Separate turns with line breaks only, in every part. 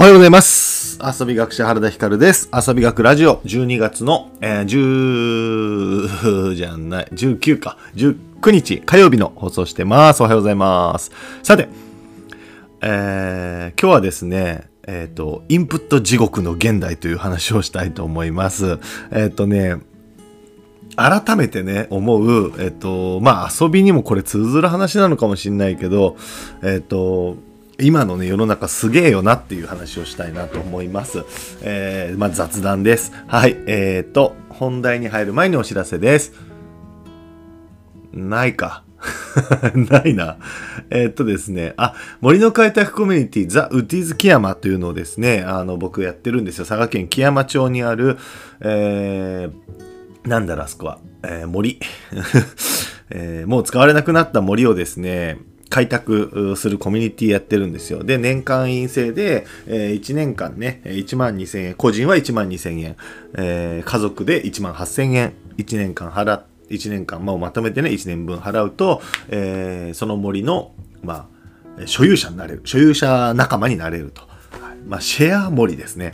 おはようございます。遊び学者原田光です。遊び学ラジオ12月の、えー、10じゃない、19か、19日火曜日の放送してます。おはようございます。さて、えー今日はですね、えっ、と、インプット地獄の現代という話をしたいと思います。えっ、とね、改めてね、思う、えっと、まあ遊びにもこれ通ずる話なのかもしれないけど、えっと、今のね、世の中すげえよなっていう話をしたいなと思います。えー、まあ雑談です。はい、えーと、本題に入る前にお知らせです。ないか。ないな。えーっとですね、あ、森の開拓コミュニティザ・ウッディーズ木山というのをですね、あの、僕やってるんですよ。佐賀県木山町にある、えー、なんだろ、あそこは、えー森、えーもう使われなくなった森をですね、開拓するコミュニティやってるんですよ。で、年間員制で、え1年間ね、1万2000円、個人は1万2000円、えー家族で1万8000円、1年間払っ1年間、まあ、まとめてね、1年分払うと、えーその森の、まあ、所有者になれる。所有者仲間になれると。まあ、シェア森ですね。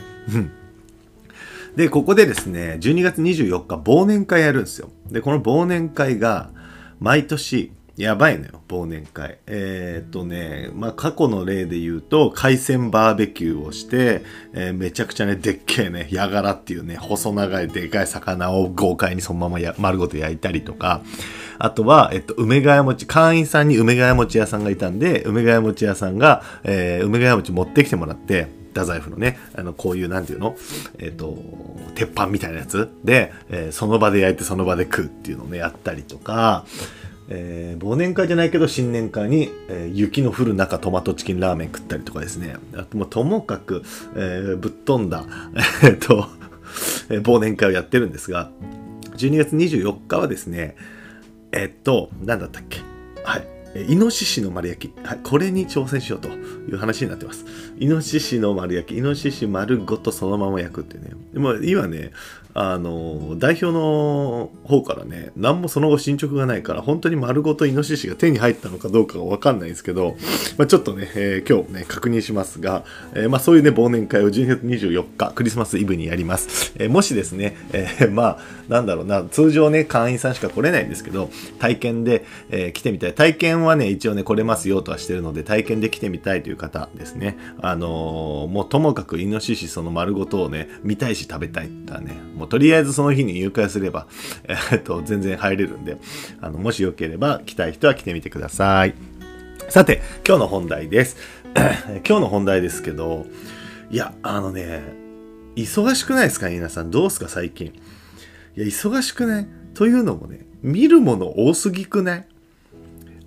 で、ここでですね、12月24日、忘年会やるんですよ。で、この忘年会が、毎年、やばいのよ、忘年会。えーっとね、まあ、過去の例で言うと、海鮮バーベキューをして、えーめちゃくちゃね、でっけえね、ヤガラっていうね、細長いでかい魚を豪快にそのままや丸ごと焼いたりとか、あとは、えっと、梅ヶ谷餅、会員さんに梅ヶ谷餅屋さんがいたんで、梅ヶ谷餅屋さんが、えー梅ヶ谷餅持ってきてもらって、太宰府のね、あの、こういう、なんていうの？えっ、と、鉄板みたいなやつで、えーその場で焼いてその場で食うっていうのをね、やったりとか、えー忘年会じゃないけど新年会に、えー雪の降る中トマトチキンラーメン食ったりとかですね。あともうともかく、えーぶっ飛んだ、と、え忘年会をやってるんですが、12月24日はですね、えっと、なんだったっけ？はい。イノシシの丸焼き。はい。これに挑戦しようという話になってます。イノシシの丸焼き。イノシシ丸ごとそのまま焼くってね。でも今ね、あの、代表の方からね、何もその後進捗がないから、本当に丸ごとイノシシが手に入ったのかどうかがわかんないんですけど、まあ、ちょっとね、えー今日ね、確認しますが、えーまあ、そういうね、忘年会を12月24日、クリスマスイブにやります。えーもしですね、えまあ、なんだろうな、通常ね、会員さんしか来れないんですけど、体験で、え来てみたい。体験はね、一応ね、来れますよとはしてるので、体験で来てみたいという方ですね。あのもうともかくイノシシその丸ごとをね、見たいし食べたいってね、もうとりあえずその日に入会すれば、えーっと、全然入れるんで、あの、もしよければ来たい人は来てみてください。さて、今日の本題です。今日の本題ですけど、いや、あのね、忙しくないですか？皆さん。どうすか最近？いや、忙しくない？というのもね、見るもの多すぎくない？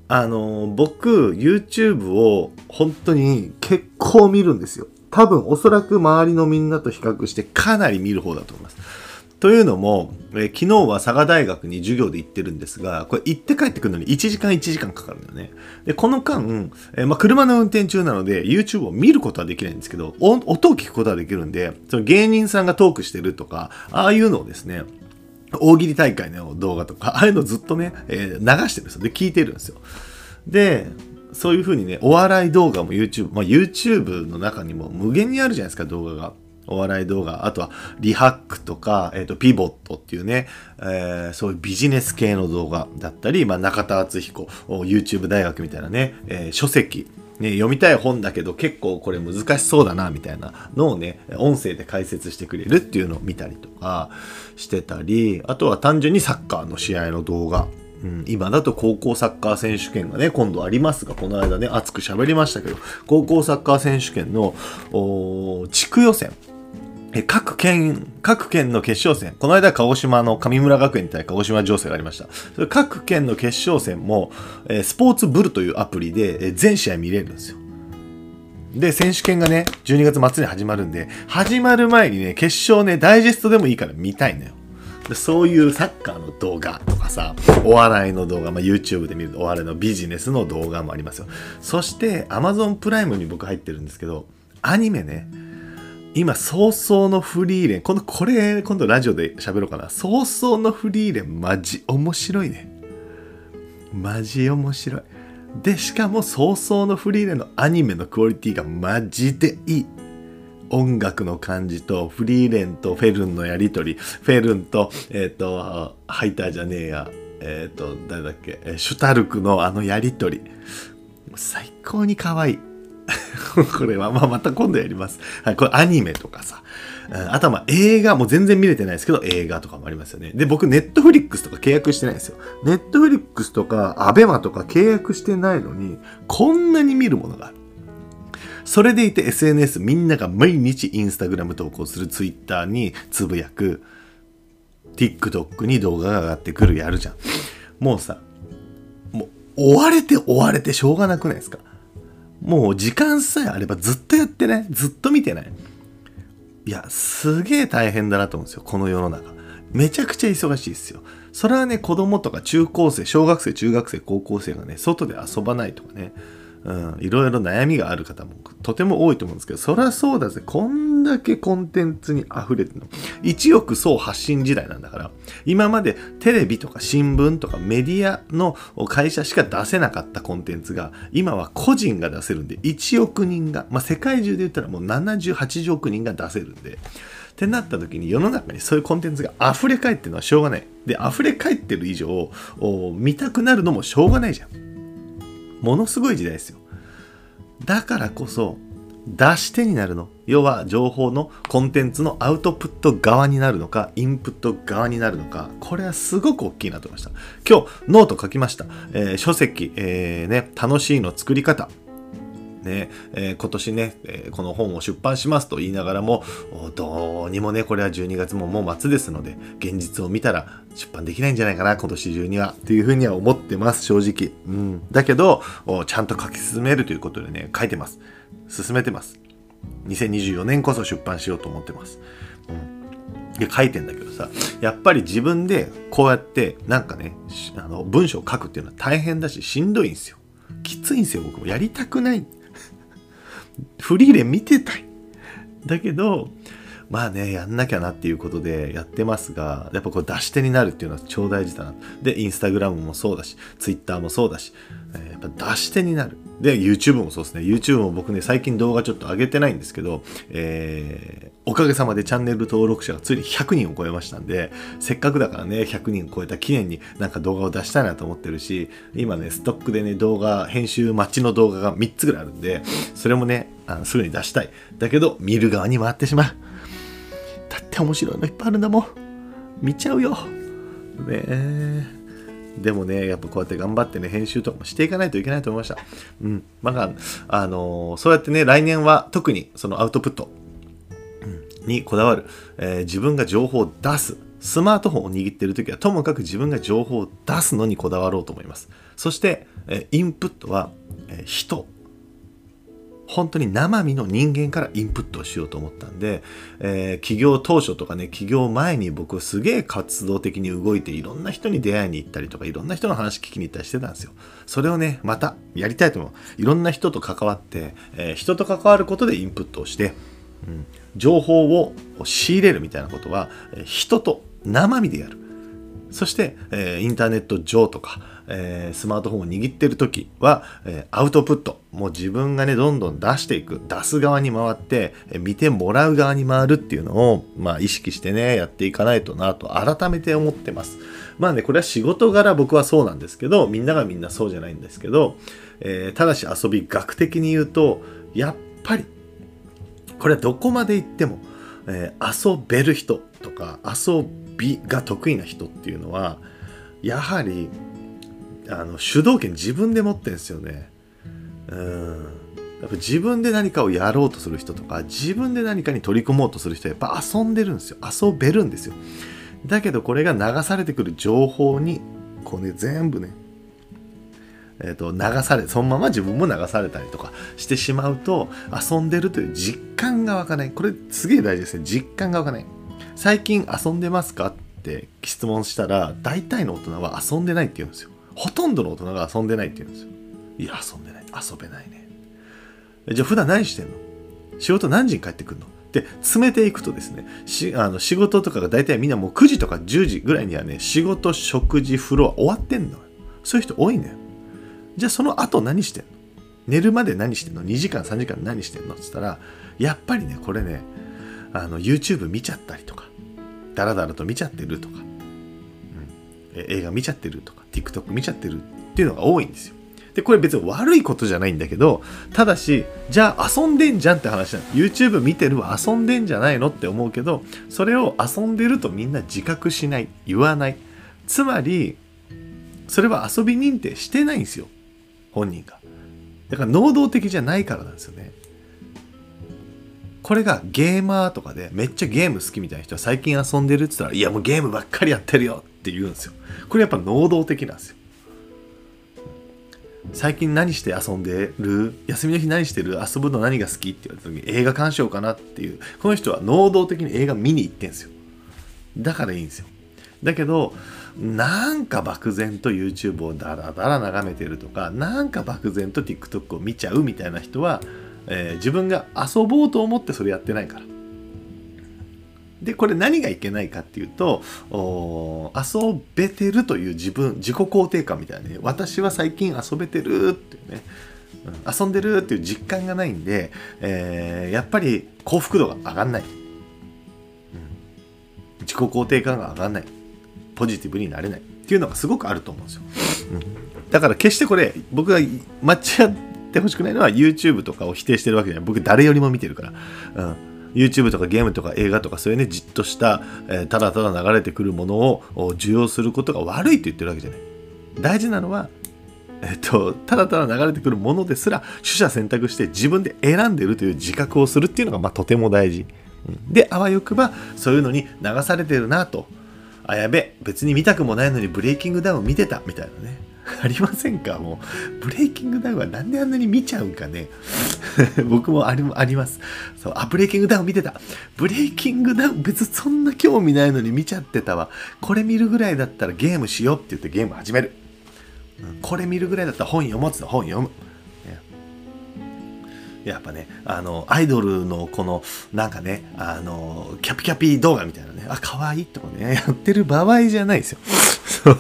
あの、僕、YouTube を本当に結構見るんですよ。多分、おそらく周りのみんなと比較してかなり見る方だと思います。というのも、えー昨日は佐賀大学に授業で行ってるんですが、これ行って帰ってくるのに1時間1時間かかるんだよね。で、この間、えーまあ、車の運転中なので YouTube を見ることはできないんですけど、音を聞くことはできるんで、その芸人さんがトークしてるとか、ああいうのをですね、大喜利大会の動画とか、ああいうのずっとね、えー流してるんですよ。で、聞いてるんですよ。で、そういう風にね、お笑い動画も YouTube、まあ YouTube の中にも無限にあるじゃないですか、動画が。お笑い動画。あとは、リハックとか、えっ、と、ピボットっていうね、えーそういうビジネス系の動画だったり、まあ、中田敦彦、YouTube 大学みたいなね、えー書籍、ね、読みたい本だけど結構これ難しそうだなみたいなのをね音声で解説してくれるっていうのを見たりとかしてたりあとは単純にサッカーの試合の動画うん、今だと高校サッカー選手権がね、今度ありますが、この間ね、熱く喋りましたけど、高校サッカー選手権の、地区予選、各県、各県の決勝戦、この間鹿児島の上村学園対鹿児島情勢がありました。それ各県の決勝戦も、えスポーツブルというアプリで、え全試合見れるんですよ。で、選手権がね、12月末に始まるんで、始まる前にね、決勝ね、ダイジェストでもいいから見たいのよ。でそういうサッカーの動画とかさ、お笑いの動画、まあ、YouTube で見るお笑いのビジネスの動画もありますよ。そして、Amazon プライムに僕入ってるんですけど、アニメね、今、早々のフリーレン、今度これ、今度ラジオで喋ろうかな。早々のフリーレン、マジ面白いね。マジ面白い。で、しかも早々のフリーレンのアニメのクオリティがマジでいい。音楽の感じと、フリーレンとフェルンのやりとり、フェルンと、えっ、と、ハイターじゃねえや、えっ、と、誰だっけ、シュタルクのあのやりとり。最高に可愛い。これは、まあ、また今度やります。はい、これアニメとかさ。あとは映画もう全然見れてないですけど映画とかもありますよね。で、僕ネットフリックスとか契約してないんですよ。ネットフリックスとかアベマとか契約してないのにこんなに見るものがある。それでいて SNS みんなが毎日インスタグラム投稿する Twitter につぶやく TikTok に動画が上がってくるやるじゃん。もうさ、もう追われて追われてしょうがなくないですか？もう時間さえあればずっとやってねずっと見てないいや、すげえ大変だなと思うんですよ、この世の中。めちゃくちゃ忙しいですよ。それはね、子供とか中高生、小学生、中学生、高校生がね、外で遊ばないとかね、うん、いろいろ悩みがある方もとても多いと思うんですけど、そりゃそうだぜ。こんだけコンテンツに溢れてるの。一億総発信時代なんだから、今までテレビとか新聞とかメディアの会社しか出せなかったコンテンツが、今は個人が出せるんで、1億人が、まあ、世界中で言ったらもう70、80億人が出せるんで、ってなった時に世の中にそういうコンテンツが溢れ返ってるのはしょうがない。で、溢れ返ってる以上、見たくなるのもしょうがないじゃん。ものすごい時代ですよ。だからこそ、出し手になるの。要は情報のコンテンツのアウトプット側になるのか、インプット側になるのか、これはすごく大きいなと思いました。今日、ノート書きました。えー、書籍、えー、ね、楽しいの作り方。ねえー、今年ね、えー、この本を出版しますと言いながらも、どうにもね、これは12月ももう末ですので、現実を見たら出版できないんじゃないかな、今年中には。っていうふうには思ってます、正直。うん。だけど、ちゃんと書き進めるということでね、書いてます。進めてます。2024年こそ出版しようと思ってます。うんで書いてんだけどさやっぱり自分でこうやってなんかねあの文章を書くっていうのは大変だししんどいんですよきついんですよ僕もやりたくないフリーレン見てたい。だけど、まあね、やんなきゃなっていうことでやってますが、やっぱこれ出し手になるっていうのは超大事だな。で、インスタグラムもそうだし、ツイッターもそうだし、えー、やっぱ出し手になる。で、YouTube もそうですね。YouTube も僕ね、最近動画ちょっと上げてないんですけど、えー、おかげさまでチャンネル登録者がついに100人を超えましたんで、せっかくだからね、100人を超えた記念になんか動画を出したいなと思ってるし、今ね、ストックでね、動画、編集待ちの動画が3つぐらいあるんで、それもね、あのすぐに出したい。だけど、見る側に回ってしまう。面白いのいっぱいあるんだもん。見ちゃうよ。ねえ。でもね、やっぱこうやって頑張ってね、編集とかもしていかないといけないと思いました。うん。まあ、あのー、そうやってね、来年は特にそのアウトプットにこだわる、えー、自分が情報を出す。スマートフォンを握ってるときは、ともかく自分が情報を出すのにこだわろうと思います。そして、えー、インプットは、え人、本当に生身の人間からインプットをしようと思ったんで、えー、起業当初とかね、起業前に僕すげえ活動的に動いていろんな人に出会いに行ったりとか、いろんな人の話聞きに行ったりしてたんですよ。それをね、またやりたいと思う。いろんな人と関わって、えー、人と関わることでインプットをして、うん、情報を仕入れるみたいなことは、人と生身でやる。そして、えー、インターネット上とか、えー、スマートフォンを握ってる時は、えー、アウトプット。もう自分がね、どんどん出していく。出す側に回って、えー、見てもらう側に回るっていうのを、まあ意識してね、やっていかないとなと改めて思ってます。まあね、これは仕事柄僕はそうなんですけど、みんながみんなそうじゃないんですけど、えー、ただし遊び学的に言うと、やっぱり、これはどこまで行っても、えー、遊べる人とか遊びが得意な人っていうのはやはりあの主導権自分で持ってるんですよね。うん。やっぱ自分で何かをやろうとする人とか自分で何かに取り組もうとする人はやっぱ遊んでるんですよ。遊べるんですよ。だけどこれが流されてくる情報にこうね全部ねえーと、流されそのまま自分も流されたりとかしてしまうと遊んでるという実感が湧かない。これすげえ大事ですね。実感が湧かない。最近遊んでますか？って質問したら大体の大人は遊んでないって言うんですよ。ほとんどの大人が遊んでないって言うんですよいや遊んでない。遊べないねじゃあ普段何してんの仕事何時に帰ってくるの？で詰めていくとですねしあの仕事とかが大体みんなもう9時とか10時ぐらいにはね仕事食事風呂は終わってんのそういう人多いんだよ。じゃあその後何してんの？寝るまで何してんの ?2 時間3時間何してんの？って言ったら、やっぱりね、これね、あの、YouTube 見ちゃったりとか、ダラダラと見ちゃってるとか、うん、映画見ちゃってるとか、TikTok 見ちゃってるっていうのが多いんですよ。で、これ別に悪いことじゃないんだけど、ただし、じゃあ遊んでんじゃんって話なの。YouTube 見てるわ、遊んでんじゃないのって思うけど、それを遊んでるとみんな自覚しない、言わない。つまり、それは遊び認定してないんですよ。本人が。だから能動的じゃないからなんですよね。これがゲーマーとかでめっちゃゲーム好きみたいな人は最近遊んでるって言ったら、いやもうゲームばっかりやってるよって言うんですよ。これやっぱ能動的なんですよ。最近何して遊んでる休みの日何してる遊ぶの何が好きって言われた時に映画鑑賞かなっていうこの人は能動的に映画見に行ってんですよだからいいんですよだけどなんか漠然と YouTube をダラダラ眺めてるとかなんか漠然と TikTok を見ちゃうみたいな人は、えー、自分が遊ぼうと思ってそれやってないからで、これ何がいけないかっていうと、遊べてるという自分、自己肯定感みたいなね、私は最近遊べてるっていうね、遊んでるっていう実感がないんで、えー、やっぱり幸福度が上がんない、うん。自己肯定感が上がんない。ポジティブになれないっていうのがすごくあると思うんですよ。うん、だから決してこれ、僕が間違ってほしくないのは YouTube とかを否定してるわけじゃない。僕誰よりも見てるから。うん YouTube とかゲームとか映画とかそういうねじっとした、えー、ただただ流れてくるものを受容することが悪いと言ってるわけじゃない大事なのはえっと、ただただ流れてくるものですら取捨選択して自分で選んでるという自覚をするっていうのが、まあ、とても大事。で、あわよくばそういうのに流されてるなと。あ、やべ、別に見たくもないのにブレイキングダウン見てたみたいなね。ありませんか？もう、ブレイキングダウンはなんであんなに見ちゃうんかね？僕もありあります。そう、あ、ブレイキングダウン見てた。ブレイキングダウン別にそんな興味ないのに見ちゃってたわ。これ見るぐらいだったらゲームしようって言ってゲーム始める。これ見るぐらいだったら本読もうって本読む。やっぱね、あの、アイドルのこの、なんかね、あの、キャピキャピ動画みたいなね、あ、可愛いとかね、やってる場合じゃないですよ。そう。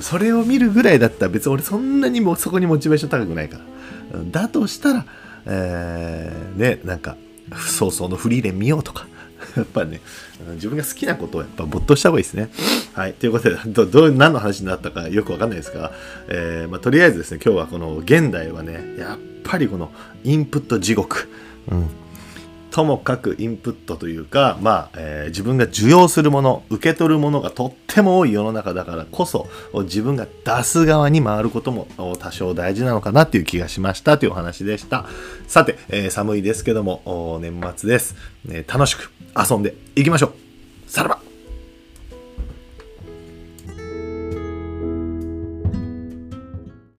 それを見るぐらいだったら別に俺そんなにもそこにモチベーション高くないから。だとしたら、えー、ね、なんか、早々のフリーレン見ようとか。やっぱね、自分が好きなことをやっぱ没頭した方がいいですね。はい。ということで、ど、どう、何の話になったかよくわかんないですが、えー、まあ、とりあえずですね、今日はこの現代はね、やっぱりこのインプット地獄。うん。ともかくインプットというか、まあ、えー、自分が受容するもの、受け取るものがとっても多い世の中だからこそ、自分が出す側に回ることも多少大事なのかなっていう気がしましたというお話でした。さて、えー、寒いですけども、年末です、ね。楽しく遊んでいきましょうさらば